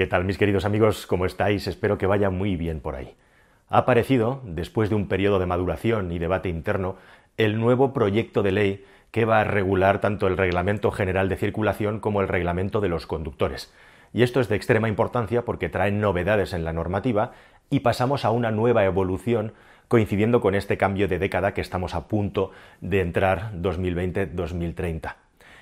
¿Qué tal mis queridos amigos? ¿Cómo estáis? Espero que vaya muy bien por ahí. Ha aparecido, después de un periodo de maduración y debate interno, el nuevo proyecto de ley que va a regular tanto el Reglamento General de Circulación como el Reglamento de los Conductores. Y esto es de extrema importancia porque trae novedades en la normativa y pasamos a una nueva evolución coincidiendo con este cambio de década que estamos a punto de entrar 2020-2030.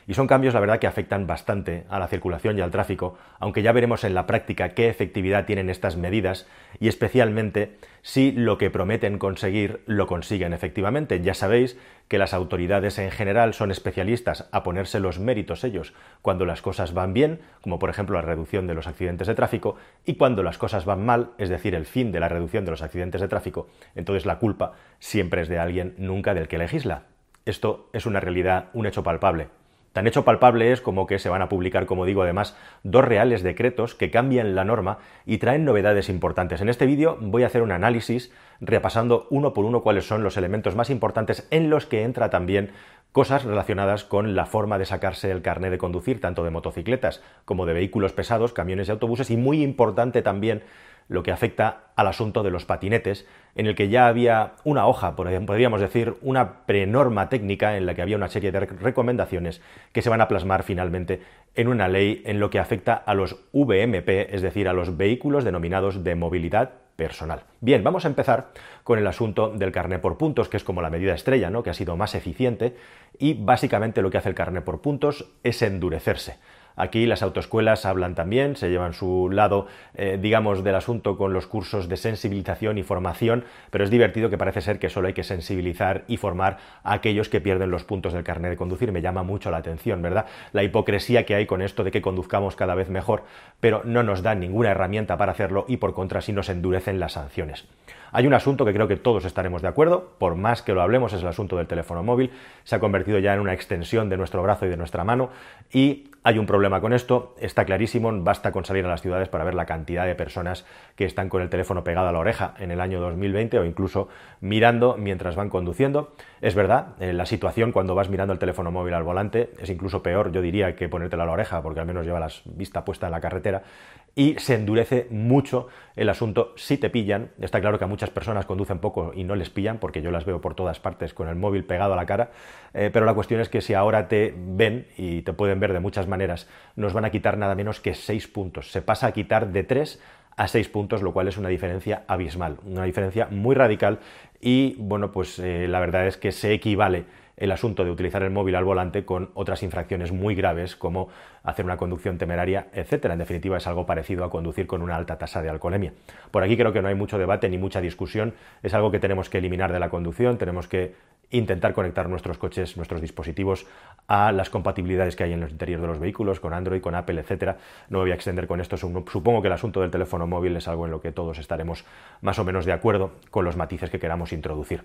Y son cambios, la verdad, que afectan bastante a la circulación y al tráfico, aunque ya veremos en la práctica qué efectividad tienen estas medidas y especialmente si lo que prometen conseguir lo consiguen efectivamente. Ya sabéis que las autoridades en general son especialistas a ponerse los méritos ellos cuando las cosas van bien, como por ejemplo la reducción de los accidentes de tráfico, y cuando las cosas van mal, es decir, el fin de la reducción de los accidentes de tráfico, entonces la culpa siempre es de alguien, nunca del que legisla. Esto es una realidad, un hecho palpable. Tan hecho palpable es como que se van a publicar, como digo, además, dos reales decretos que cambian la norma y traen novedades importantes. En este vídeo voy a hacer un análisis repasando uno por uno cuáles son los elementos más importantes en los que entra también cosas relacionadas con la forma de sacarse el carnet de conducir, tanto de motocicletas como de vehículos pesados, camiones y autobuses, y muy importante también lo que afecta al asunto de los patinetes, en el que ya había una hoja, podríamos decir, una prenorma técnica en la que había una serie de recomendaciones que se van a plasmar finalmente en una ley en lo que afecta a los VMP, es decir, a los vehículos denominados de movilidad personal. Bien, vamos a empezar con el asunto del carnet por puntos, que es como la medida estrella, ¿no? que ha sido más eficiente, y básicamente lo que hace el carnet por puntos es endurecerse. Aquí las autoescuelas hablan también, se llevan su lado, eh, digamos, del asunto con los cursos de sensibilización y formación, pero es divertido que parece ser que solo hay que sensibilizar y formar a aquellos que pierden los puntos del carnet de conducir. Me llama mucho la atención, ¿verdad? La hipocresía que hay con esto de que conduzcamos cada vez mejor, pero no nos dan ninguna herramienta para hacerlo y por contra sí nos endurecen las sanciones. Hay un asunto que creo que todos estaremos de acuerdo, por más que lo hablemos, es el asunto del teléfono móvil. Se ha convertido ya en una extensión de nuestro brazo y de nuestra mano y hay un problema con esto, está clarísimo, basta con salir a las ciudades para ver la cantidad de personas que están con el teléfono pegado a la oreja en el año 2020 o incluso mirando mientras van conduciendo. Es verdad, eh, la situación cuando vas mirando el teléfono móvil al volante es incluso peor, yo diría, que ponértelo a la oreja, porque al menos lleva la vista puesta en la carretera, y se endurece mucho el asunto si te pillan. Está claro que a muchas personas conducen poco y no les pillan, porque yo las veo por todas partes con el móvil pegado a la cara, eh, pero la cuestión es que si ahora te ven y te pueden ver de muchas maneras, nos van a quitar nada menos que 6 puntos. Se pasa a quitar de 3 a 6 puntos, lo cual es una diferencia abismal, una diferencia muy radical y bueno, pues eh, la verdad es que se equivale el asunto de utilizar el móvil al volante con otras infracciones muy graves como hacer una conducción temeraria, etcétera. En definitiva, es algo parecido a conducir con una alta tasa de alcoholemia. Por aquí creo que no hay mucho debate ni mucha discusión, es algo que tenemos que eliminar de la conducción, tenemos que intentar conectar nuestros coches, nuestros dispositivos a las compatibilidades que hay en los interiores de los vehículos, con Android, con Apple, etcétera. No me voy a extender con esto, supongo que el asunto del teléfono móvil es algo en lo que todos estaremos más o menos de acuerdo con los matices que queramos introducir.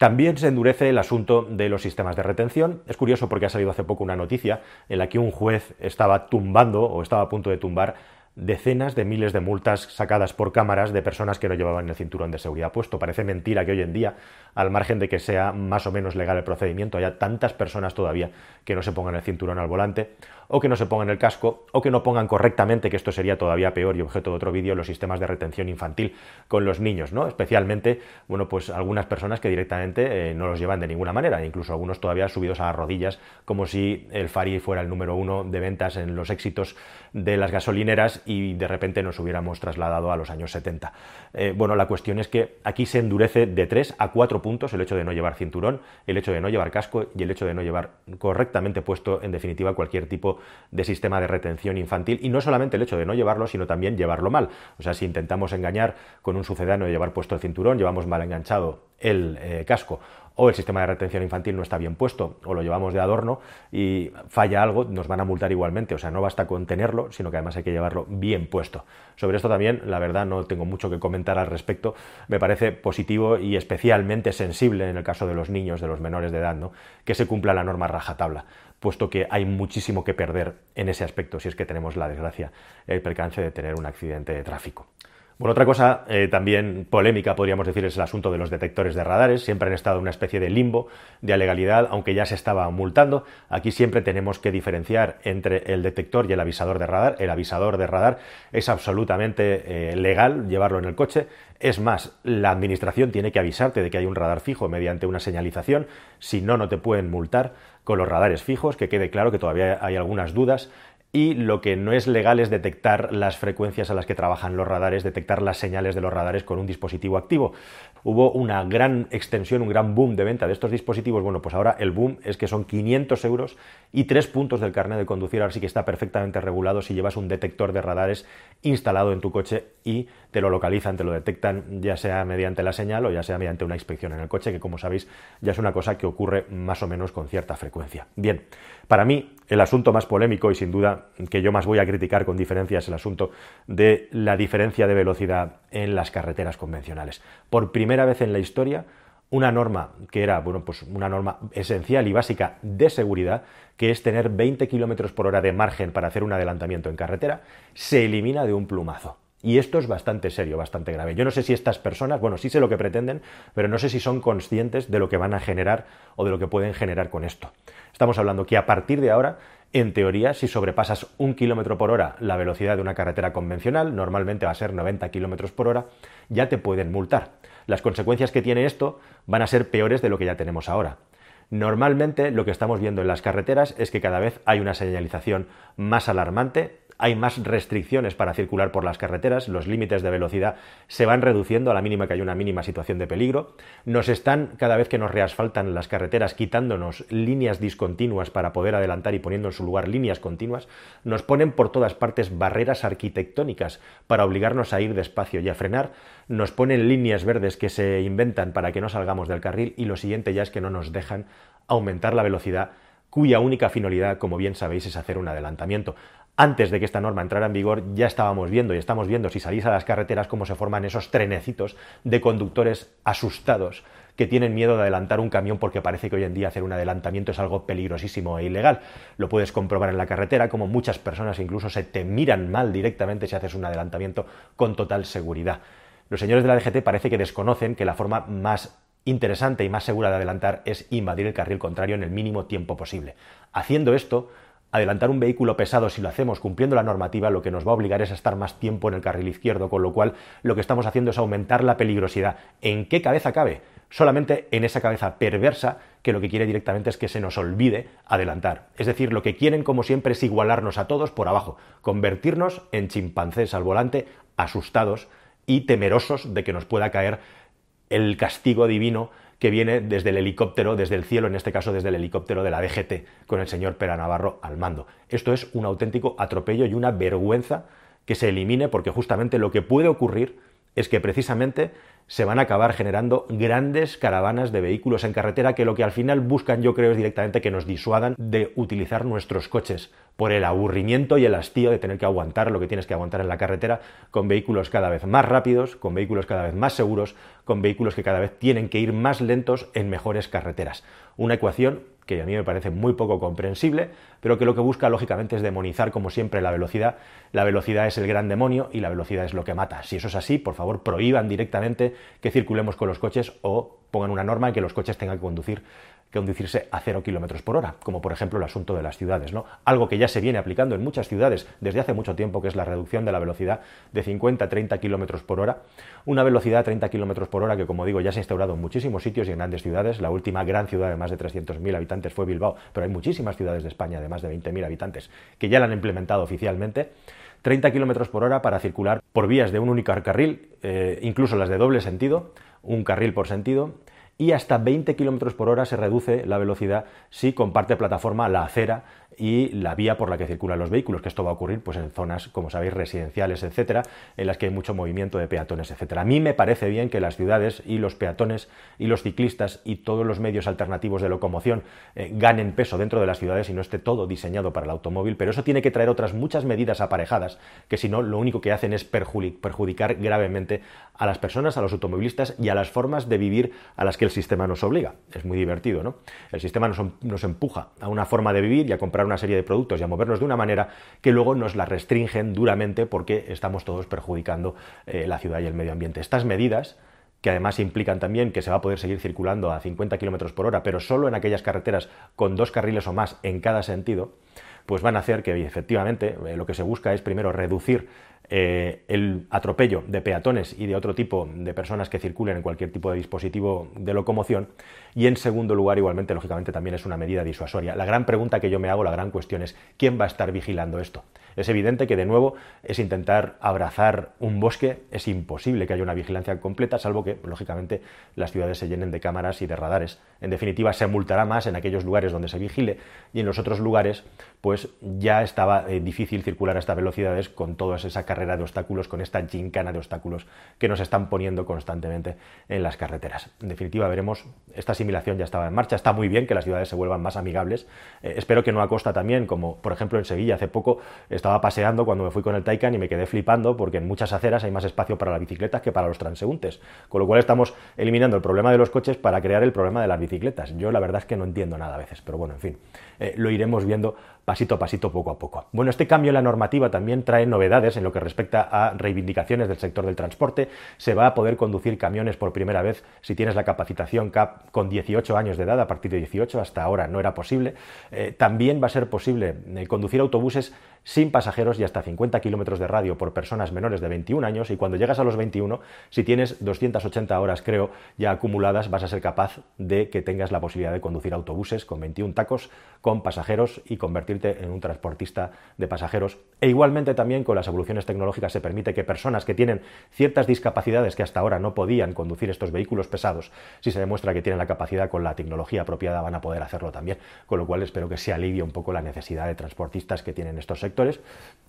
También se endurece el asunto de los sistemas de retención. Es curioso porque ha salido hace poco una noticia en la que un juez estaba tumbando o estaba a punto de tumbar decenas de miles de multas sacadas por cámaras de personas que no llevaban el cinturón de seguridad puesto. Parece mentira que hoy en día, al margen de que sea más o menos legal el procedimiento, haya tantas personas todavía que no se pongan el cinturón al volante o que no se pongan el casco o que no pongan correctamente, que esto sería todavía peor y objeto de otro vídeo, los sistemas de retención infantil con los niños, ¿no? Especialmente, bueno, pues algunas personas que directamente eh, no los llevan de ninguna manera, incluso algunos todavía subidos a las rodillas, como si el Fari fuera el número uno de ventas en los éxitos de las gasolineras y de repente nos hubiéramos trasladado a los años 70. Eh, bueno, la cuestión es que aquí se endurece de 3 a 4 puntos el hecho de no llevar cinturón, el hecho de no llevar casco y el hecho de no llevar correctamente puesto, en definitiva, cualquier tipo de sistema de retención infantil. Y no solamente el hecho de no llevarlo, sino también llevarlo mal. O sea, si intentamos engañar con un sucedáneo de llevar puesto el cinturón, llevamos mal enganchado el eh, casco o el sistema de retención infantil no está bien puesto o lo llevamos de adorno y falla algo, nos van a multar igualmente. O sea, no basta con tenerlo, sino que además hay que llevarlo bien puesto. Sobre esto también, la verdad, no tengo mucho que comentar al respecto. Me parece positivo y especialmente sensible en el caso de los niños, de los menores de edad, ¿no? que se cumpla la norma rajatabla puesto que hay muchísimo que perder en ese aspecto si es que tenemos la desgracia, el percance de tener un accidente de tráfico. Bueno, otra cosa eh, también polémica, podríamos decir, es el asunto de los detectores de radares. Siempre han estado en una especie de limbo de legalidad, aunque ya se estaba multando. Aquí siempre tenemos que diferenciar entre el detector y el avisador de radar. El avisador de radar es absolutamente eh, legal llevarlo en el coche. Es más, la administración tiene que avisarte de que hay un radar fijo mediante una señalización. Si no, no te pueden multar con los radares fijos, que quede claro que todavía hay algunas dudas y lo que no es legal es detectar las frecuencias a las que trabajan los radares, detectar las señales de los radares con un dispositivo activo. Hubo una gran extensión, un gran boom de venta de estos dispositivos. Bueno, pues ahora el boom es que son 500 euros y tres puntos del carnet de conducir. Ahora sí que está perfectamente regulado si llevas un detector de radares instalado en tu coche y te lo localizan, te lo detectan, ya sea mediante la señal o ya sea mediante una inspección en el coche, que como sabéis ya es una cosa que ocurre más o menos con cierta frecuencia. Bien, para mí el asunto más polémico y sin duda que yo más voy a criticar con diferencia es el asunto de la diferencia de velocidad en las carreteras convencionales. Por primera vez en la historia, una norma que era bueno, pues una norma esencial y básica de seguridad, que es tener 20 km por hora de margen para hacer un adelantamiento en carretera, se elimina de un plumazo. Y esto es bastante serio, bastante grave. Yo no sé si estas personas, bueno, sí sé lo que pretenden, pero no sé si son conscientes de lo que van a generar o de lo que pueden generar con esto. Estamos hablando que a partir de ahora, en teoría, si sobrepasas un kilómetro por hora la velocidad de una carretera convencional, normalmente va a ser 90 kilómetros por hora, ya te pueden multar. Las consecuencias que tiene esto van a ser peores de lo que ya tenemos ahora. Normalmente lo que estamos viendo en las carreteras es que cada vez hay una señalización más alarmante, hay más restricciones para circular por las carreteras, los límites de velocidad se van reduciendo a la mínima que hay una mínima situación de peligro, nos están cada vez que nos reasfaltan las carreteras quitándonos líneas discontinuas para poder adelantar y poniendo en su lugar líneas continuas, nos ponen por todas partes barreras arquitectónicas para obligarnos a ir despacio y a frenar, nos ponen líneas verdes que se inventan para que no salgamos del carril y lo siguiente ya es que no nos dejan aumentar la velocidad cuya única finalidad, como bien sabéis, es hacer un adelantamiento antes de que esta norma entrara en vigor, ya estábamos viendo y estamos viendo si salís a las carreteras cómo se forman esos trenecitos de conductores asustados que tienen miedo de adelantar un camión porque parece que hoy en día hacer un adelantamiento es algo peligrosísimo e ilegal. Lo puedes comprobar en la carretera, como muchas personas incluso se te miran mal directamente si haces un adelantamiento con total seguridad. Los señores de la DGT parece que desconocen que la forma más interesante y más segura de adelantar es invadir el carril contrario en el mínimo tiempo posible. Haciendo esto, adelantar un vehículo pesado si lo hacemos cumpliendo la normativa lo que nos va a obligar es a estar más tiempo en el carril izquierdo, con lo cual lo que estamos haciendo es aumentar la peligrosidad. ¿En qué cabeza cabe? Solamente en esa cabeza perversa que lo que quiere directamente es que se nos olvide adelantar. Es decir, lo que quieren como siempre es igualarnos a todos por abajo, convertirnos en chimpancés al volante, asustados y temerosos de que nos pueda caer el castigo divino que viene desde el helicóptero, desde el cielo, en este caso desde el helicóptero de la DGT, con el señor Pera Navarro al mando. Esto es un auténtico atropello y una vergüenza que se elimine porque justamente lo que puede ocurrir es que precisamente se van a acabar generando grandes caravanas de vehículos en carretera que lo que al final buscan yo creo es directamente que nos disuadan de utilizar nuestros coches por el aburrimiento y el hastío de tener que aguantar lo que tienes que aguantar en la carretera con vehículos cada vez más rápidos, con vehículos cada vez más seguros, con vehículos que cada vez tienen que ir más lentos en mejores carreteras. Una ecuación que a mí me parece muy poco comprensible, pero que lo que busca lógicamente es demonizar como siempre la velocidad. La velocidad es el gran demonio y la velocidad es lo que mata. Si eso es así, por favor, prohíban directamente que circulemos con los coches o pongan una norma en que los coches tengan que conducir conducirse a 0 kilómetros por hora, como por ejemplo el asunto de las ciudades, ¿no? Algo que ya se viene aplicando en muchas ciudades desde hace mucho tiempo, que es la reducción de la velocidad de 50 a 30 kilómetros por hora. Una velocidad de 30 kilómetros por hora que, como digo, ya se ha instaurado en muchísimos sitios y en grandes ciudades. La última gran ciudad de más de 300.000 habitantes fue Bilbao, pero hay muchísimas ciudades de España de más de 20.000 habitantes que ya la han implementado oficialmente. 30 kilómetros por hora para circular por vías de un único carril, eh, incluso las de doble sentido, un carril por sentido, y hasta 20 km por hora se reduce la velocidad si comparte plataforma la acera y la vía por la que circulan los vehículos, que esto va a ocurrir pues, en zonas, como sabéis, residenciales, etcétera, en las que hay mucho movimiento de peatones, etcétera. A mí me parece bien que las ciudades y los peatones y los ciclistas y todos los medios alternativos de locomoción eh, ganen peso dentro de las ciudades y no esté todo diseñado para el automóvil, pero eso tiene que traer otras muchas medidas aparejadas que si no lo único que hacen es perjudicar gravemente a las personas, a los automovilistas y a las formas de vivir a las que el el sistema nos obliga. Es muy divertido, ¿no? El sistema nos, empuja a una forma de vivir y a comprar una serie de productos y a movernos de una manera que luego nos la restringen duramente porque estamos todos perjudicando eh, la ciudad y el medio ambiente. Estas medidas que además implican también que se va a poder seguir circulando a 50 km por hora, pero solo en aquellas carreteras con dos carriles o más en cada sentido, pues van a hacer que efectivamente eh, lo que se busca es primero reducir eh, el atropello de peatones y de otro tipo de personas que circulen en cualquier tipo de dispositivo de locomoción. Y en segundo lugar, igualmente, lógicamente, también es una medida disuasoria. La gran pregunta que yo me hago, la gran cuestión es, ¿quién va a estar vigilando esto? Es evidente que, de nuevo, es intentar abrazar un bosque, es imposible que haya una vigilancia completa, salvo que, lógicamente, las ciudades se llenen de cámaras y de radares. En definitiva, se multará más en aquellos lugares donde se vigile y en los otros lugares, pues ya estaba eh, difícil circular a estas velocidades con toda esa carga de obstáculos, con esta gincana de obstáculos que nos están poniendo constantemente en las carreteras. En definitiva, veremos, esta asimilación ya estaba en marcha, está muy bien que las ciudades se vuelvan más amigables. Eh, espero que no a costa también, como por ejemplo en Sevilla hace poco estaba paseando cuando me fui con el Taycan y me quedé flipando porque en muchas aceras hay más espacio para las bicicletas que para los transeúntes, con lo cual estamos eliminando el problema de los coches para crear el problema de las bicicletas. Yo la verdad es que no entiendo nada a veces, pero bueno, en fin, eh, lo iremos viendo pasito a pasito, poco a poco. Bueno, este cambio en la normativa también trae novedades en lo que respecta a reivindicaciones del sector del transporte. Se va a poder conducir camiones por primera vez si tienes la capacitación CAP con 18 años de edad, a partir de 18, hasta ahora no era posible. Eh, también va a ser posible eh, conducir autobuses sin pasajeros y hasta 50 kilómetros de radio por personas menores de 21 años y cuando llegas a los 21, si tienes 280 horas, creo, ya acumuladas, vas a ser capaz de que tengas la posibilidad de conducir autobuses con 21 tacos, con pasajeros y convertirte en un transportista de pasajeros. E igualmente también con las evoluciones tecnológicas se permite que personas que tienen ciertas discapacidades que hasta ahora no podían conducir estos vehículos pesados, si se demuestra que tienen la capacidad con la tecnología apropiada, van a poder hacerlo también, con lo cual espero que se alivie un poco la necesidad de transportistas que tienen estos sectores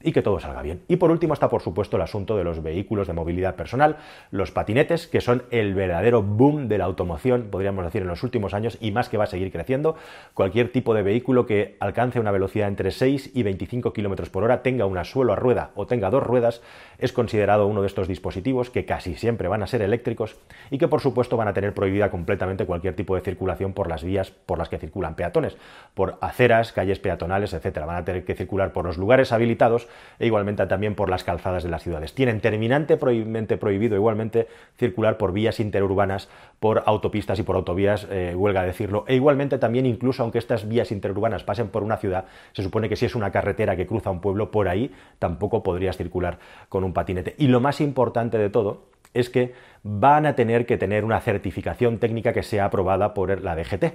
y que todo salga bien. Y por último está, por supuesto, el asunto de los vehículos de movilidad personal, los patinetes, que son el verdadero boom de la automoción, podríamos decir, en los últimos años y más que va a seguir creciendo. Cualquier tipo de vehículo que alcance una velocidad entre 6 y 25 km por hora, tenga una suelo a rueda o tenga dos ruedas, es considerado uno de estos dispositivos que casi siempre van a ser eléctricos y que, por supuesto, van a tener prohibida completamente cualquier tipo de circulación por las vías por las que circulan peatones, por aceras, calles peatonales, etcétera. Van a tener que circular por los lugares habilitados e igualmente también por las calzadas de las ciudades. Tienen terminantemente prohibido igualmente circular por vías interurbanas, por autopistas y por autovías, eh, huelga decirlo, e igualmente también incluso aunque estas vías interurbanas pasen por una ciudad, se supone que si es una carretera que cruza un pueblo, por ahí tampoco podrías circular con un patinete. Y lo más importante de todo es que van a tener que tener una certificación técnica que sea aprobada por la DGT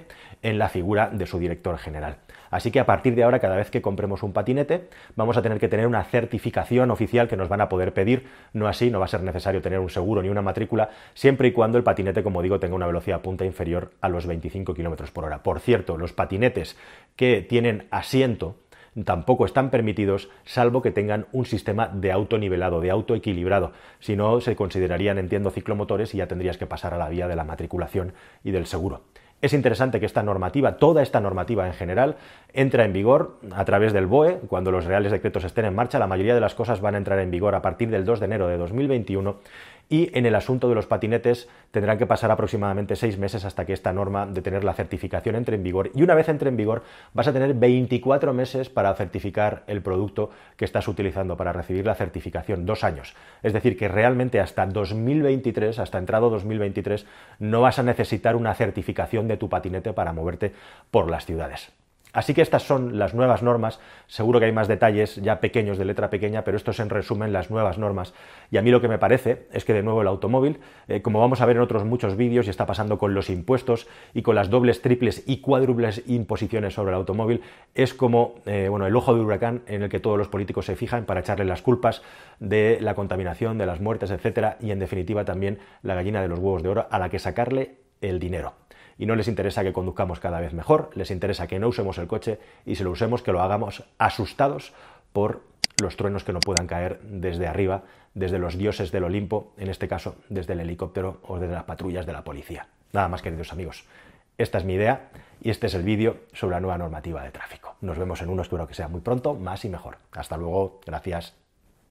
en la figura de su director general. Así que a partir de ahora, cada vez que compremos un patinete, vamos a tener que tener una certificación oficial que nos van a poder pedir. No así, no va a ser necesario tener un seguro ni una matrícula, siempre y cuando el patinete, como digo, tenga una velocidad punta inferior a los 25 km por hora. Por cierto, los patinetes que tienen asiento tampoco están permitidos salvo que tengan un sistema de autonivelado, de autoequilibrado. Si no, se considerarían, entiendo, ciclomotores y ya tendrías que pasar a la vía de la matriculación y del seguro. Es interesante que esta normativa, toda esta normativa en general, entra en vigor a través del BOE. Cuando los reales decretos estén en marcha, la mayoría de las cosas van a entrar en vigor a partir del 2 de enero de 2021 y en el asunto de los patinetes tendrán que pasar aproximadamente seis meses hasta que esta norma de tener la certificación entre en vigor y una vez entre en vigor vas a tener 24 meses para certificar el producto que estás utilizando para recibir la certificación, dos años. Es decir, que realmente hasta 2023, hasta entrado 2023, no vas a necesitar una certificación de tu patinete para moverte por las ciudades. Así que estas son las nuevas normas, seguro que hay más detalles ya pequeños de letra pequeña, pero esto es en resumen las nuevas normas. Y a mí lo que me parece es que de nuevo el automóvil, eh, como vamos a ver en otros muchos vídeos y está pasando con los impuestos y con las dobles, triples y cuádruples imposiciones sobre el automóvil, es como eh, bueno, el ojo de huracán en el que todos los políticos se fijan para echarle las culpas de la contaminación, de las muertes, etcétera, y en definitiva también la gallina de los huevos de oro a la que sacarle el dinero y no les interesa que conduzcamos cada vez mejor, les interesa que no usemos el coche y si lo usemos que lo hagamos asustados por los truenos que no puedan caer desde arriba, desde los dioses del Olimpo, en este caso desde el helicóptero o desde las patrullas de la policía. Nada más, queridos amigos. Esta es mi idea y este es el vídeo sobre la nueva normativa de tráfico. Nos vemos en uno, espero que sea muy pronto, más y mejor. Hasta luego, gracias.